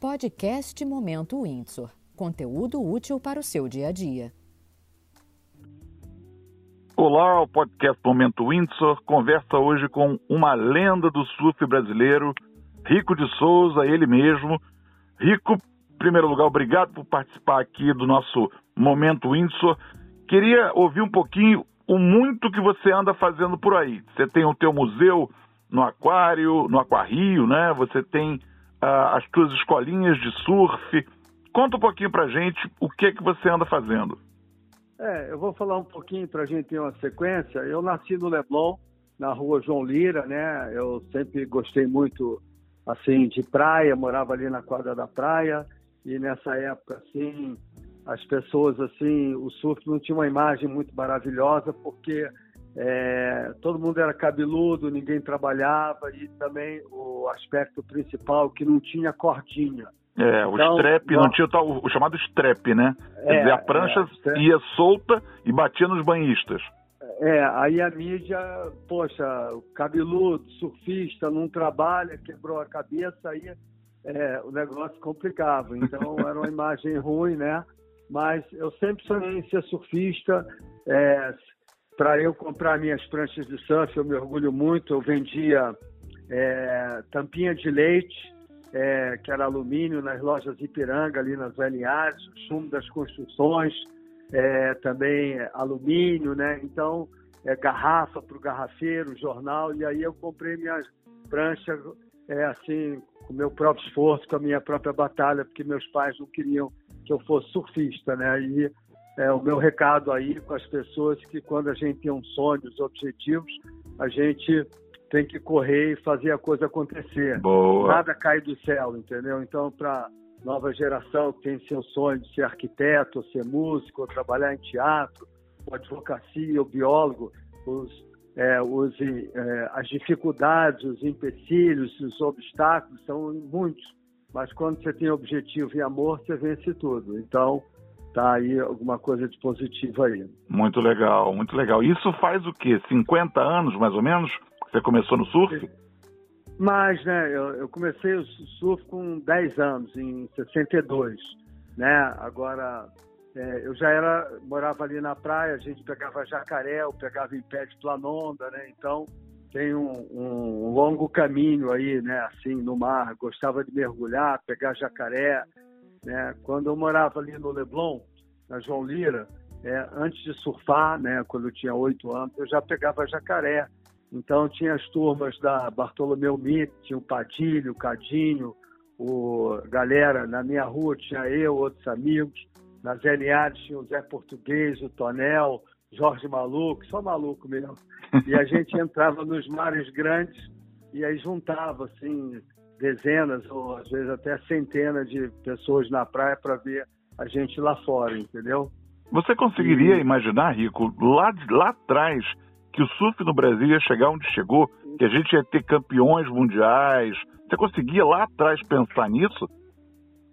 Podcast Momento Windsor. Conteúdo útil para o seu dia a dia. Olá, o podcast Momento Windsor conversa hoje com uma lenda do surf brasileiro, Rico de Souza, ele mesmo. Rico, em primeiro lugar, obrigado por participar aqui do nosso Momento Windsor. Queria ouvir um pouquinho o muito que você anda fazendo por aí. Você tem o teu museu no aquário, no aquário, né? Você tem as tuas escolinhas de surf. Conta um pouquinho pra gente o que que você anda fazendo. É, eu vou falar um pouquinho para a gente ter uma sequência. Eu nasci no Leblon, na rua João Lira, né? Eu sempre gostei muito, assim, de praia, morava ali na quadra da praia. E nessa época, assim, as pessoas, assim, o surf não tinha uma imagem muito maravilhosa, porque é, todo mundo era cabeludo, ninguém trabalhava e também o aspecto principal que não tinha cordinha. É, o então, strep, não tinha o, o chamado strep, né? Quer é, dizer, a prancha é, ia solta e batia nos banhistas. É, aí a mídia, poxa, cabeludo, surfista, não trabalha, quebrou a cabeça, aí é, o negócio complicava. Então era uma imagem ruim, né? Mas eu sempre sonhei em ser surfista. Para eu comprar minhas pranchas de surf, eu me orgulho muito. Eu vendia é, tampinha de leite é, que era alumínio nas lojas Ipiranga, ali nas LAs, o sumo das construções, é, também alumínio, né? Então, é, garrafa para o garrafeiro, jornal, e aí eu comprei minhas pranchas, é, assim, com meu próprio esforço, com a minha própria batalha, porque meus pais não queriam que eu fosse surfista, né? E é, o meu recado aí com as pessoas que quando a gente tem um sonho, os objetivos, a gente tem que correr e fazer a coisa acontecer. Boa. Nada cai do céu, entendeu? Então, para nova geração que tem seu sonho de ser arquiteto, ser músico, trabalhar em teatro, ou advocacia, ou biólogo, os, é, os, é, as dificuldades, os empecilhos, os obstáculos são muitos. Mas quando você tem objetivo e amor, você vence tudo. Então, tá aí alguma coisa de positivo aí. Muito legal, muito legal. Isso faz o quê? 50 anos, mais ou menos? Você começou no surf? Mas, né, eu, eu, comecei o surf com 10 anos, em 62, né? Agora, é, eu já era, morava ali na praia, a gente pegava jacaré, eu pegava em pé de planonda, né? Então, tem um, um, longo caminho aí, né, assim, no mar. Gostava de mergulhar, pegar jacaré, né? Quando eu morava ali no Leblon, na João Lira, é, antes de surfar, né, quando eu tinha oito anos, eu já pegava jacaré. Então tinha as turmas da Bartolomeu Mitt, tinha o Padilho, o Cadinho, o galera na minha rua tinha eu, outros amigos. Nas LAs tinha o Zé Português, o Tonel, Jorge Maluco, só maluco mesmo. E a gente entrava nos mares grandes e aí juntava assim dezenas ou às vezes até centenas de pessoas na praia para ver a gente lá fora, entendeu? Você conseguiria e... imaginar, Rico, lá, lá atrás, que o surf no Brasil ia chegar onde chegou, que a gente ia ter campeões mundiais. Você conseguia lá atrás pensar nisso?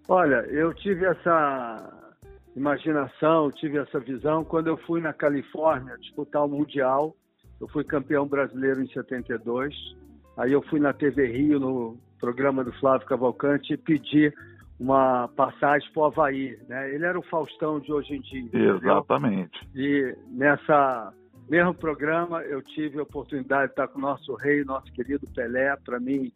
Olha, eu tive essa imaginação, tive essa visão quando eu fui na Califórnia disputar o Mundial. Eu fui campeão brasileiro em 72. Aí eu fui na TV Rio, no programa do Flávio Cavalcante, e pedi uma passagem para o Havaí. Né? Ele era o Faustão de hoje em dia. Exatamente. Entendeu? E nessa mesmo programa, eu tive a oportunidade de estar com o nosso rei, nosso querido Pelé. Para mim,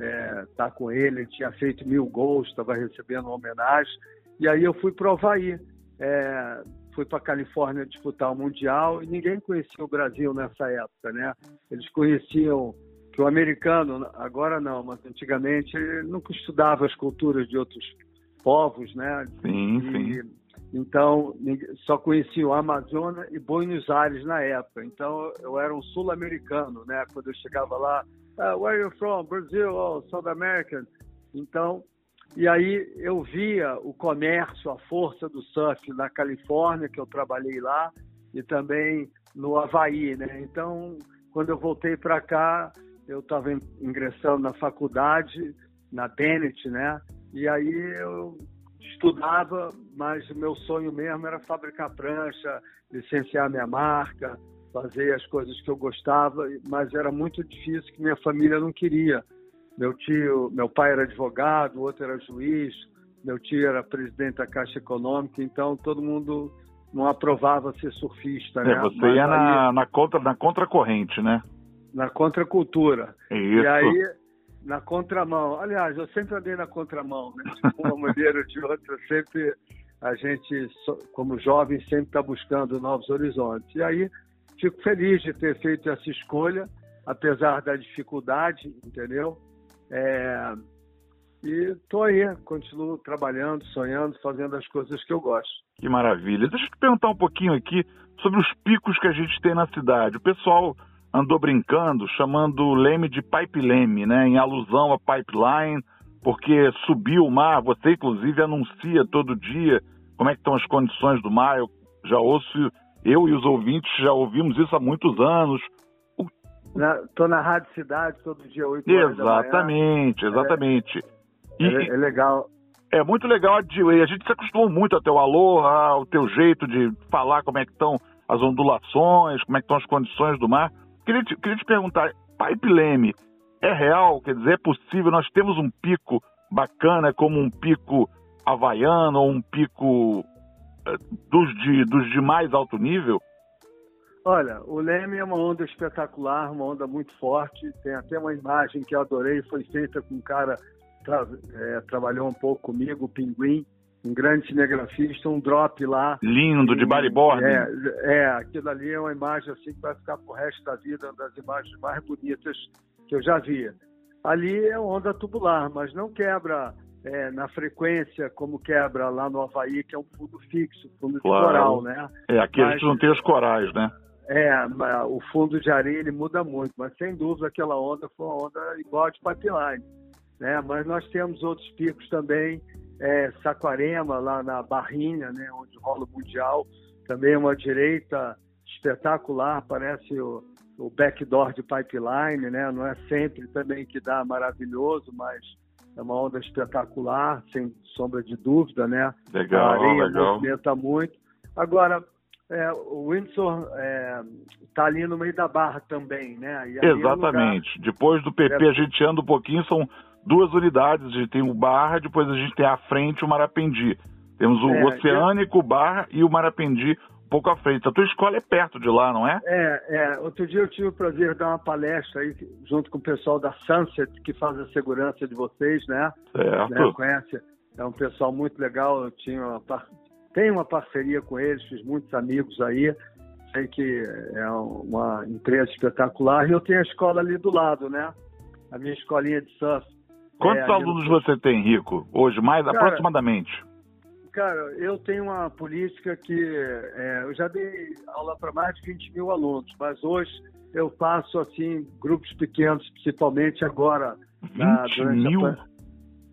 é, estar com ele, ele tinha feito mil gols, estava recebendo uma homenagem. E aí eu fui para o Havaí. É, fui para a Califórnia disputar o Mundial e ninguém conhecia o Brasil nessa época, né? Eles conheciam que o americano, agora não, mas antigamente nunca estudava as culturas de outros povos, né? Sim, e, sim. Então, só conhecia o Amazonas e Buenos Aires na época. Então, eu era um sul-americano, né? Quando eu chegava lá, uh, where are you from? Brazil, oh, South American. Então, e aí eu via o comércio, a força do surf na Califórnia, que eu trabalhei lá, e também no Havaí, né? Então, quando eu voltei para cá, eu estava ingressando na faculdade, na Bennett, né? E aí eu estudava, mas o meu sonho mesmo era fabricar prancha, licenciar minha marca, fazer as coisas que eu gostava, mas era muito difícil que minha família não queria. meu tio, meu pai era advogado, o outro era juiz, meu tio era presidente da Caixa Econômica, então todo mundo não aprovava ser surfista, né? É, você Mas ia aí, na, na, contra, na contracorrente, né? Na contracultura. Isso. E aí, na contramão. Aliás, eu sempre andei na contramão, né? De uma maneira ou de outra, sempre a gente, como jovem, sempre está buscando novos horizontes. E aí, fico feliz de ter feito essa escolha, apesar da dificuldade, entendeu? É, e estou aí, continuo trabalhando, sonhando, fazendo as coisas que eu gosto. Que maravilha. Deixa eu te perguntar um pouquinho aqui sobre os picos que a gente tem na cidade. O pessoal andou brincando, chamando o leme de pipe leme, né, em alusão a pipeline, porque subiu o mar. Você, inclusive, anuncia todo dia como é que estão as condições do mar. Eu já ouço, eu e os ouvintes já ouvimos isso há muitos anos. Estou na, na Rádio Cidade todo dia, 8 horas Exatamente, exatamente. É e, é, é, legal. É muito legal a A gente se acostumou muito ao teu alô, ao teu jeito de falar como é que estão as ondulações, como é que estão as condições do mar. Queria te, queria te perguntar, Pipe Leme é real? Quer dizer, é possível? Nós temos um pico bacana como um pico havaiano ou um pico eh, dos de, dos de mais alto nível? Olha, o Leme é uma onda espetacular, uma onda muito forte. Tem até uma imagem que eu adorei, foi feita com um cara tra é, trabalhou um pouco comigo, o Pinguim, um grande cinegrafista, um drop lá. Lindo, de bodyboard. É, é, aquilo ali é uma imagem assim que vai ficar pro resto da vida, uma das imagens mais bonitas que eu já vi. Ali é onda tubular, mas não quebra é, na frequência como quebra lá no Havaí, que é um fundo fixo, fundo claro. de coral, né? É, aqui mas, a gente não tem os corais, né? É, o fundo de areia ele muda muito, mas sem dúvida aquela onda foi uma onda igual de pipeline né? Mas nós temos outros picos também, é, Saquarema, lá na Barrinha, né? Onde rola o Mundial, também uma direita espetacular, parece o, o backdoor de pipeline, né? Não é sempre também que dá maravilhoso, mas é uma onda espetacular, sem sombra de dúvida, né? Legal, a areia legal. movimenta muito. Agora, é, o Windsor está é, tá ali no meio da barra também, né? Exatamente. É lugar... Depois do PP é... a gente anda um pouquinho, são duas unidades. A gente tem o Barra, depois a gente tem à frente o Marapendi. Temos o é, Oceânico, o Barra e o Marapendi um pouco à frente. A tua escola é perto de lá, não é? É, é. Outro dia eu tive o prazer de dar uma palestra aí junto com o pessoal da Sunset, que faz a segurança de vocês, né? Certo. Né? Conhece? É um pessoal muito legal. Eu tinha uma par... tenho uma parceria com eles, fiz muitos amigos aí. Sei que é uma empresa espetacular. E eu tenho a escola ali do lado, né? A minha escolinha de surf Quantos é, alunos eu... você tem, Rico, hoje, mais cara, aproximadamente? Cara, eu tenho uma política que é, eu já dei aula para mais de 20 mil alunos, mas hoje eu faço assim grupos pequenos, principalmente agora. 20 na, mil? A...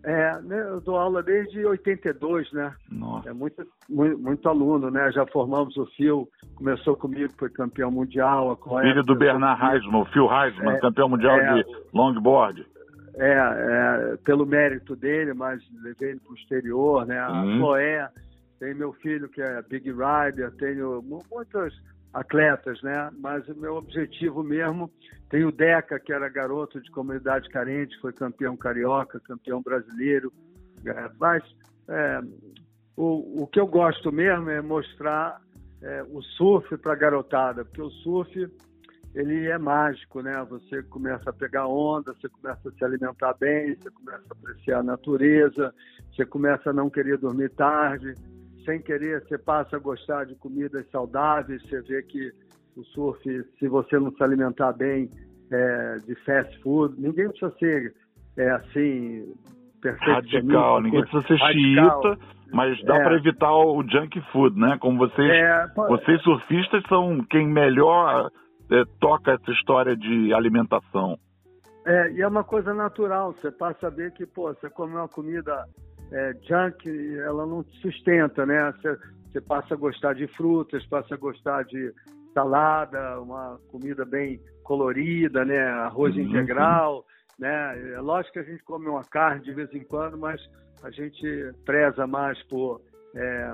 É, né, eu dou aula desde 82, né? Nossa. É muito, muito, muito, aluno, né? Já formamos o Fio, começou comigo, foi campeão mundial. A Filho do Bernard Heisman, o Phil Heisman, é, campeão mundial é, de longboard. É, é, pelo mérito dele, mas levei ele para o exterior, né? A uhum. Chloé, tem meu filho que é Big Rider, tenho muitos atletas, né? Mas o meu objetivo mesmo, tem o Deca, que era garoto de comunidade carente, foi campeão carioca, campeão brasileiro, é, mas é, o, o que eu gosto mesmo é mostrar é, o surf para a garotada, porque o surf ele é mágico, né? Você começa a pegar onda, você começa a se alimentar bem, você começa a apreciar a natureza, você começa a não querer dormir tarde, sem querer você passa a gostar de comidas saudáveis, você vê que o surf, se você não se alimentar bem é, de fast food, ninguém precisa ser é, assim radical, ninguém precisa ser xiita, mas dá é. para evitar o junk food, né? Como vocês, é, vocês surfistas são quem melhor é, toca essa história de alimentação. É, e é uma coisa natural, você passa a ver que, pô, você come uma comida é, junk, ela não te sustenta, né? Você, você passa a gostar de frutas, passa a gostar de salada, uma comida bem colorida, né? Arroz uhum. integral, né? É lógico que a gente come uma carne de vez em quando, mas a gente preza mais por é,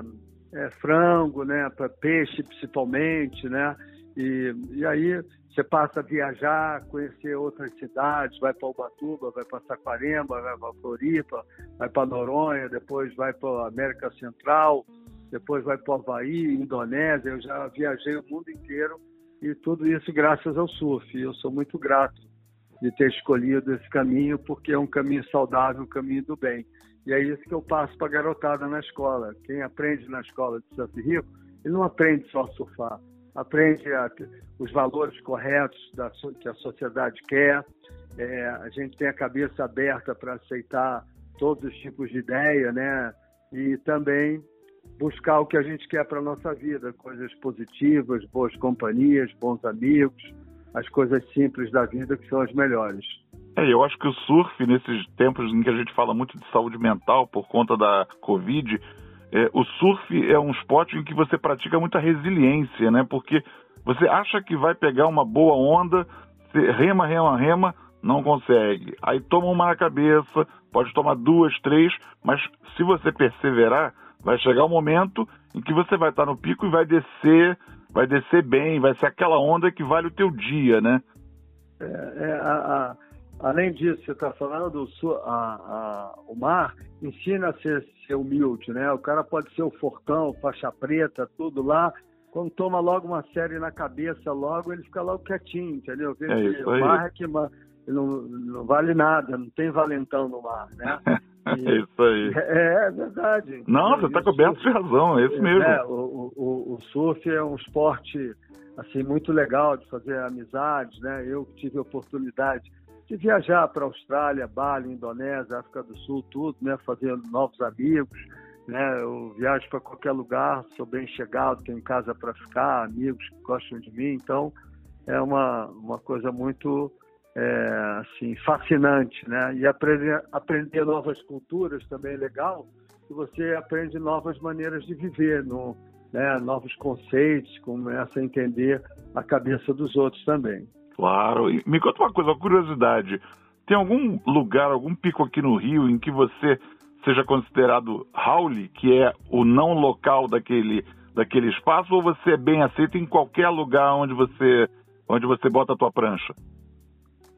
é, frango, né? Para peixe principalmente, né? E, e aí você passa a viajar, conhecer outras cidades, vai para Ubatuba, vai para Saquaremba, vai para Floripa, vai para Noronha, depois vai para América Central, depois vai para Havaí, Indonésia. Eu já viajei o mundo inteiro e tudo isso graças ao surf. Eu sou muito grato de ter escolhido esse caminho, porque é um caminho saudável, um caminho do bem. E é isso que eu passo para a garotada na escola. Quem aprende na escola de Santo Rico, ele não aprende só a surfar aprende a, os valores corretos da, que a sociedade quer. É, a gente tem a cabeça aberta para aceitar todos os tipos de ideia, né? E também buscar o que a gente quer para nossa vida, coisas positivas, boas companhias, bons amigos, as coisas simples da vida que são as melhores. É, eu acho que o surf, nesses tempos em que a gente fala muito de saúde mental por conta da Covid, é, o surf é um esporte em que você pratica muita resiliência, né? Porque você acha que vai pegar uma boa onda, rema, rema, rema, não consegue. Aí toma uma na cabeça, pode tomar duas, três, mas se você perseverar, vai chegar um momento em que você vai estar no pico e vai descer, vai descer bem, vai ser aquela onda que vale o teu dia, né? É, é a, a, além disso, você está falando, a, a, o mar ensina a ser, ser, humilde, né? O cara pode ser o fortão, faixa preta, tudo lá. Quando toma logo uma série na cabeça, logo ele fica logo quietinho, entendeu? É isso aí. O mar é que não, não vale nada, não tem valentão no mar, né? E, é isso aí. É, é verdade. Não, você está coberto de razão, é isso mesmo. É, o, o, o surf é um esporte assim muito legal de fazer amizades, né? Eu tive a oportunidade de viajar para a Austrália, Bali, Indonésia, África do Sul, tudo, né? Fazendo novos amigos, né? Eu viajo para qualquer lugar, sou bem chegado, tenho casa para ficar, amigos que gostam de mim, então é uma, uma coisa muito é, assim fascinante, né? E aprender, aprender novas culturas também é legal, e você aprende novas maneiras de viver, no, né? novos conceitos, começa a entender a cabeça dos outros também. Claro. E me conta uma coisa, uma curiosidade. Tem algum lugar, algum pico aqui no Rio em que você seja considerado Howley, que é o não local daquele, daquele espaço, ou você é bem aceito em qualquer lugar onde você, onde você bota a tua prancha?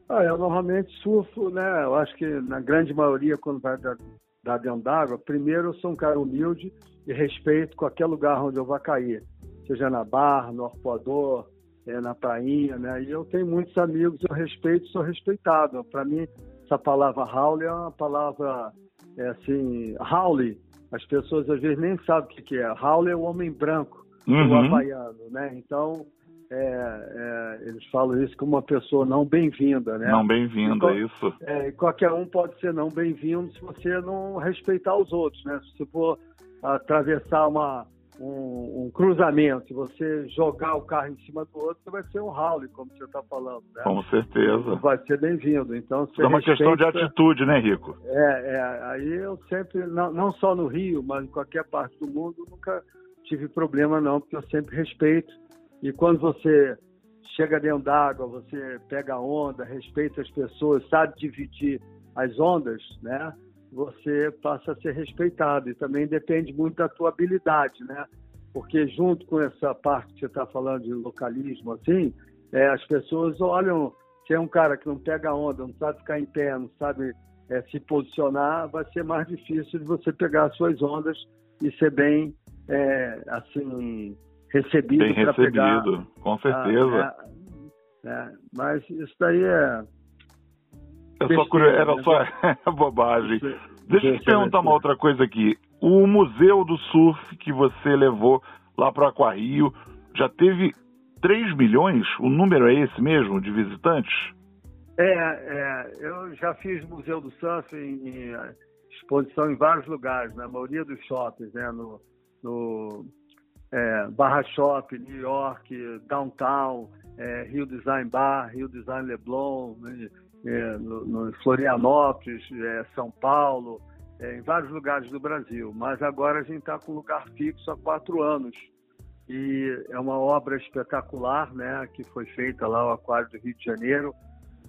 Ah, eu normalmente surfo, né? Eu acho que na grande maioria, quando vai dar, dar dentro d'água, primeiro eu sou um cara humilde e respeito qualquer lugar onde eu vá cair. Seja na barra, no arpoador, é, na prainha, né? E eu tenho muitos amigos, eu respeito, sou respeitado. Para mim, essa palavra Howley é uma palavra, é assim, Howley, as pessoas às vezes nem sabem o que, é. Howley é o homem branco, uhum. o havaiano, né? Então, é, é, eles falam isso como uma pessoa não bem-vinda, né? Não bem-vinda, isso. É, qualquer um pode ser não bem-vindo se você não respeitar os outros, né? Se você for atravessar uma, um, um, cruzamento, você jogar o carro em cima do outro, vai ser um rally, como você está falando. Né? Com certeza. Vai ser bem-vindo. Então, é uma questão de atitude, né, Rico? É, é, aí eu sempre, não, não só no Rio, mas em qualquer parte do mundo, nunca tive problema não, porque eu sempre respeito. E quando você chega dentro d'água, você pega a onda, respeita as pessoas, sabe dividir as ondas, né? Você passa a ser respeitado. E também depende muito da tua habilidade, né? Porque junto com essa parte que você está falando de localismo, assim, é, as pessoas olham, se é um cara que não pega onda, não sabe ficar em pé, não sabe é, se posicionar, vai ser mais difícil de você pegar as suas ondas e ser bem, é, assim, recebido. Bem recebido, pegar, com certeza. A, é, mas isso daí é é só. Era só bobagem. Deixa eu te perguntar uma outra coisa aqui. O Museu do Surf que você levou lá para o Aquario já teve 3 milhões? O número é esse mesmo, de visitantes? É, é eu já fiz Museu do Surf em, em exposição em vários lugares, na maioria dos shoppings, né? No, no é, Barra Shop, New York, Downtown, é, Rio Design Bar, Rio Design Leblon, né? É, no, no, Florianópolis, é, São Paulo, é, em vários lugares do Brasil. Mas agora a gente está com lugar fixo há quatro anos. E é uma obra espetacular, né, que foi feita lá, o Aquário do Rio de Janeiro.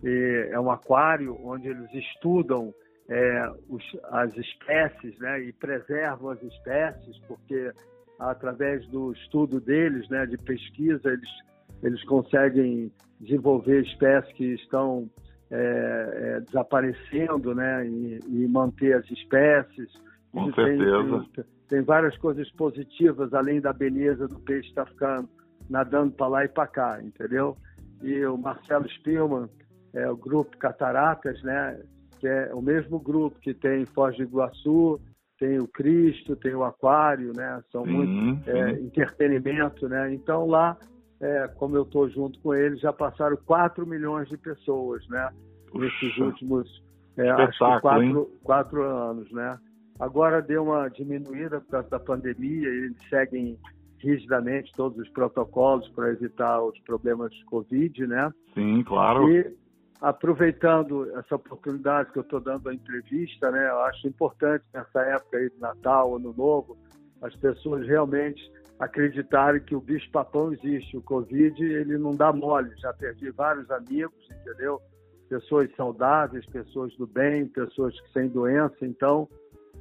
E é um aquário onde eles estudam é, os, as espécies né, e preservam as espécies, porque através do estudo deles, né, de pesquisa, eles eles conseguem desenvolver espécies que estão é, é, desaparecendo, né? E, e, manter as espécies. Com certeza. Tem, tem, várias coisas positivas, além da beleza do peixe estar tá ficando nadando para lá e para cá, entendeu? E o Marcelo Spillman, é, o grupo Cataratas, né? Que é o mesmo grupo que tem Foz do Iguaçu, tem o Cristo, tem o Aquário, né? São sim, muito é, entretenimento, né? Então lá é, como eu estou junto com ele, já passaram 4 milhões de pessoas, né? Puxa. Nesses últimos é, acho que quatro, quatro anos, né? Agora deu uma diminuída por causa da pandemia, eles seguem rigidamente todos os protocolos para evitar os problemas de Covid, né? Sim, claro. E aproveitando essa oportunidade que eu estou dando a entrevista, né? Eu acho importante nessa época aí de Natal, Ano Novo, as pessoas realmente acreditarem que o bicho-papão existe. O Covid, ele não dá mole. Já perdi vários amigos, entendeu? Pessoas saudáveis, pessoas do bem, pessoas sem doença. Então,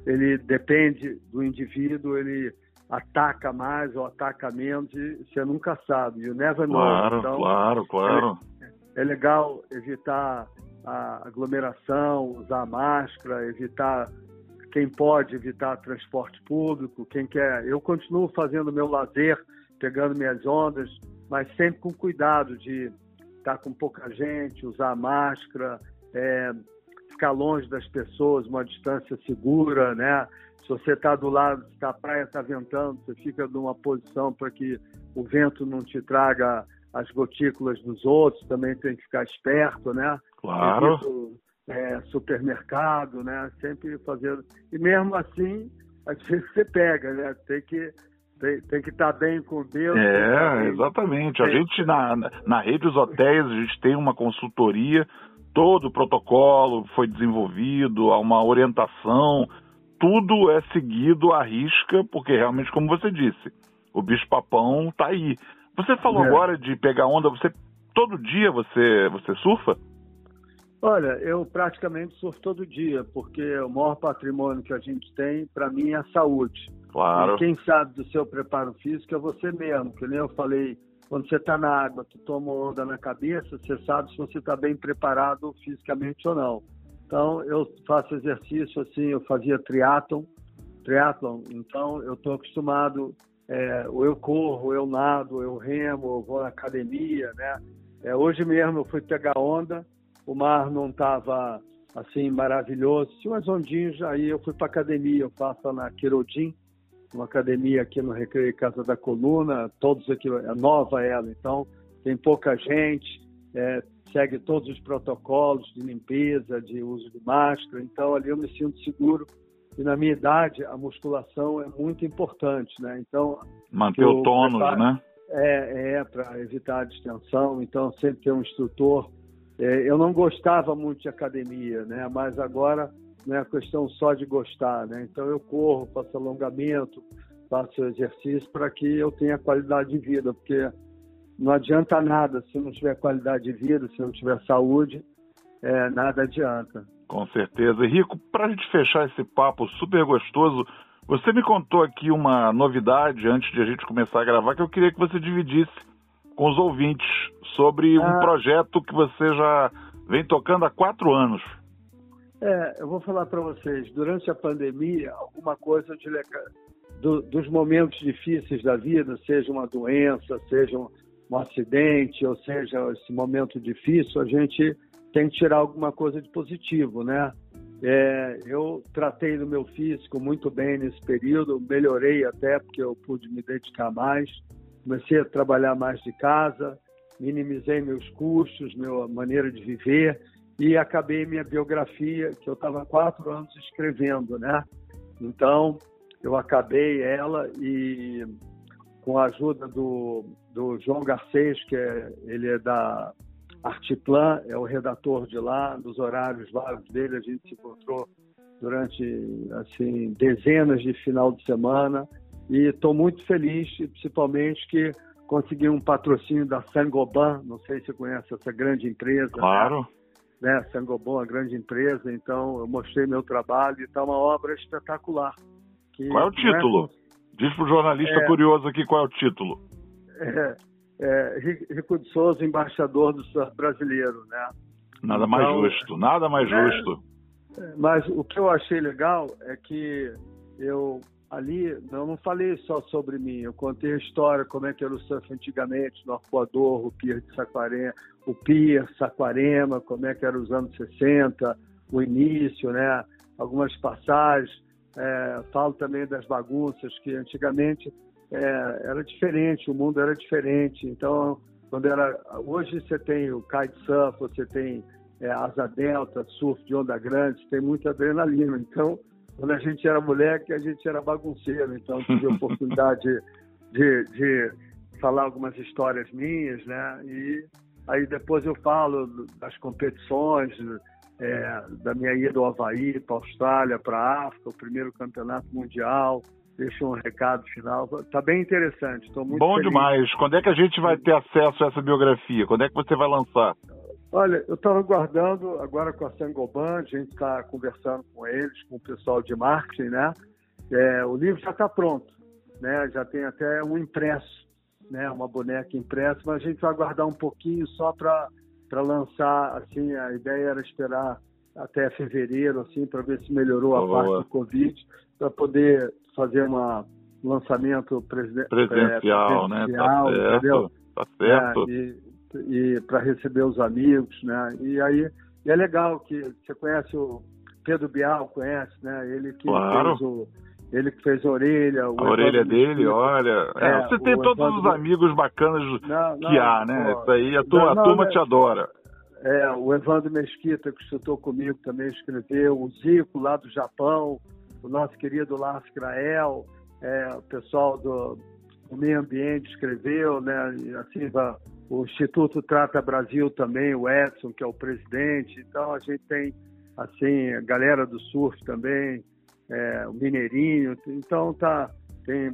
ele depende do indivíduo, ele ataca mais ou ataca menos e você nunca sabe. You never know. Claro, então, claro, claro. É, é legal evitar a aglomeração, usar máscara, evitar quem pode evitar transporte público, quem quer. Eu continuo fazendo meu lazer, pegando minhas ondas, mas sempre com cuidado de estar com pouca gente, usar máscara, é, ficar longe das pessoas, uma distância segura, né? Se você está do lado, se a praia está ventando, você fica numa posição para que o vento não te traga as gotículas dos outros, também tem que ficar esperto, né? Claro. Evito, é, supermercado, né? Sempre fazendo. E mesmo assim, às vezes você pega, né? Tem que tem, tem que estar tá bem com Deus. É, exatamente. A gente na, na rede dos hotéis, a gente tem uma consultoria, todo o protocolo foi desenvolvido, há uma orientação, tudo é seguido à risca, porque realmente, como você disse, o bicho-papão está aí. Você falou é. agora de pegar onda, você todo dia você, você surfa? Olha, eu praticamente surfo todo dia, porque o maior patrimônio que a gente tem, para mim, é a saúde. Claro. E quem sabe do seu preparo físico é você mesmo, que nem eu falei, quando você está na água, tu toma onda na cabeça, você sabe se você está bem preparado fisicamente ou não. Então, eu faço exercício assim, eu fazia triatlon, triatlon então eu estou acostumado, é, ou eu corro, ou eu nado, ou eu remo, ou vou na academia, né? É, hoje mesmo eu fui pegar onda, o mar não estava assim maravilhoso, tinha umas ondinhas, aí eu fui para academia, eu faço na Quirodim, uma academia aqui no Recreio Casa da Coluna, todos aqui, é nova ela, então tem pouca gente, é, segue todos os protocolos de limpeza, de uso de máscara, então ali eu me sinto seguro. E na minha idade a musculação é muito importante, né? Então manter o tônus, né? É, é para evitar a distensão, então sempre ter um instrutor eu não gostava muito de academia, né? Mas agora não é questão só de gostar, né? Então eu corro, faço alongamento, faço exercício para que eu tenha qualidade de vida, porque não adianta nada se não tiver qualidade de vida, se não tiver saúde, é, nada adianta. Com certeza. Rico, para a gente fechar esse papo super gostoso, você me contou aqui uma novidade antes de a gente começar a gravar que eu queria que você dividisse com os ouvintes sobre ah. um projeto que você já vem tocando há quatro anos. É, eu vou falar para vocês, durante a pandemia, alguma coisa de, do, dos momentos difíceis da vida, seja uma doença, seja um, um acidente, ou seja esse momento difícil, a gente tem que tirar alguma coisa de positivo, né? É, eu tratei do meu físico muito bem nesse período, melhorei até porque eu pude me dedicar mais comecei a trabalhar mais de casa, minimizei meus custos, minha maneira de viver e acabei minha biografia, que eu estava quatro anos escrevendo, né? Então, eu acabei ela e com a ajuda do, do João Garcês, que é, ele é da Artiplan, é o redator de lá, dos horários vagos dele, a gente se encontrou durante assim dezenas de final de semana e estou muito feliz, principalmente que consegui um patrocínio da Sangoban, não sei se você conhece essa grande empresa. Né? Claro. Né? Sangoban, uma grande empresa, então eu mostrei meu trabalho e está uma obra espetacular. Que, qual é o título? É... Diz para o jornalista é... curioso aqui qual é o título. É, é, Rico de Souza, embaixador do brasileiro, né? Nada mais então, justo, nada mais é, justo. Mas o que eu achei legal é que eu ali eu não falei só sobre mim, eu contei a história, como é que era o surf antigamente, no Arpoador, o Pier de Saquarema, o Pier Saquarema, como é que era os anos 60, o início, né? Algumas passagens, é, falo também das bagunças que antigamente é, era diferente, o mundo era diferente. Então, quando era hoje você tem o kitesurf, você tem é, asa delta, surf de onda grande, você tem muita adrenalina. Então, quando a gente era moleque, a gente era bagunceiro. Então, tive a oportunidade de, de falar algumas histórias minhas, né? E aí depois eu falo das competições, é, da minha ida ao Havaí, para a Austrália, para a África, o primeiro campeonato mundial. Deixo um recado final. Está bem interessante. Estou muito Bom feliz. demais. Quando é que a gente vai ter acesso a essa biografia? Quando é que você vai lançar? Olha, eu estava aguardando agora com a Sangoban, a gente está conversando com eles, com o pessoal de marketing, né? É, o livro já está pronto, né? Já tem até um impresso, né? Uma boneca impressa, mas a gente vai aguardar um pouquinho só para para lançar, assim, a ideia era esperar até fevereiro, assim, para ver se melhorou a parte do Covid, para poder fazer uma, um lançamento presencial, é, presencial, né? Tá certo, tá certo. É, e, e para receber os amigos, né? E aí e é legal que você conhece o Pedro Bial, conhece, né? Ele que claro. fez o ele que fez a orelha. a orelha dele, olha. É, é, você tem todos os amigos bacanas não, não, que há, né? Pô, Isso aí, a, tua, não, a turma te adora. É, o Evandro Mesquita, que estudou comigo, também escreveu. O Zico, lá do Japão. O nosso querido Lars Grael. É, o pessoal do, do meio ambiente escreveu, né? Assim, o Instituto Trata Brasil também, o Edson, que é o presidente. Então, a gente tem, assim, a galera do surf também, é, o Mineirinho. Então, tá, tem,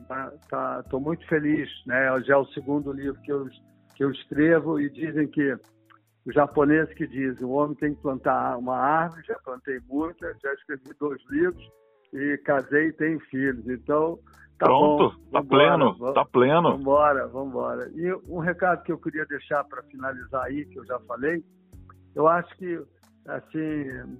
tá, tô muito feliz, né? Já é o segundo livro que eu, que eu escrevo e dizem que o japonês que diz o homem tem que plantar uma árvore, já plantei muita, já escrevi dois livros e casei e tenho filhos. Então, Tá Pronto, bom, tá pleno, vamos, tá pleno. Vamos embora. E um recado que eu queria deixar para finalizar aí, que eu já falei, eu acho que, assim,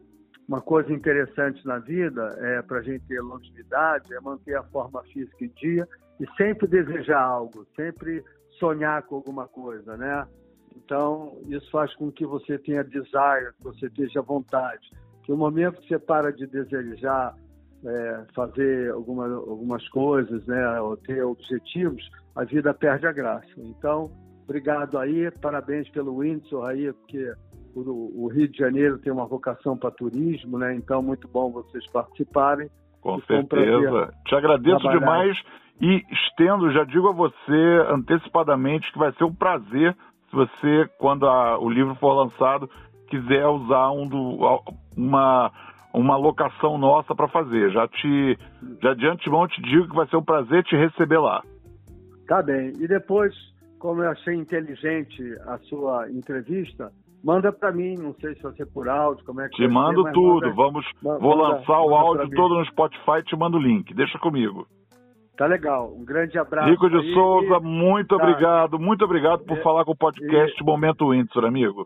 uma coisa interessante na vida, é, para a gente ter longevidade, é manter a forma física em dia e sempre desejar algo, sempre sonhar com alguma coisa, né? Então, isso faz com que você tenha desire, que você esteja vontade. Que o momento que você para de desejar é, fazer alguma, algumas coisas, né, ou ter objetivos, a vida perde a graça. Então, obrigado aí, parabéns pelo Windsor aí, porque o, o Rio de Janeiro tem uma vocação para turismo, né? Então, muito bom vocês participarem. Com certeza. Te agradeço trabalhar. demais e estendo, já digo a você antecipadamente que vai ser um prazer se você, quando a, o livro for lançado, quiser usar um do, uma uma locação nossa para fazer. Já te, já de antemão te digo que vai ser um prazer te receber lá. Tá bem. E depois, como eu achei inteligente a sua entrevista, manda para mim, não sei se vai ser por áudio, como é que Te mando ser, tudo. Manda, Vamos, manda, vou lançar o áudio todo no Spotify e te mando o link. Deixa comigo. Tá legal. Um grande abraço. Rico de aí, Souza, muito tá. obrigado, muito obrigado por falar com o podcast Momento Windsor, amigo.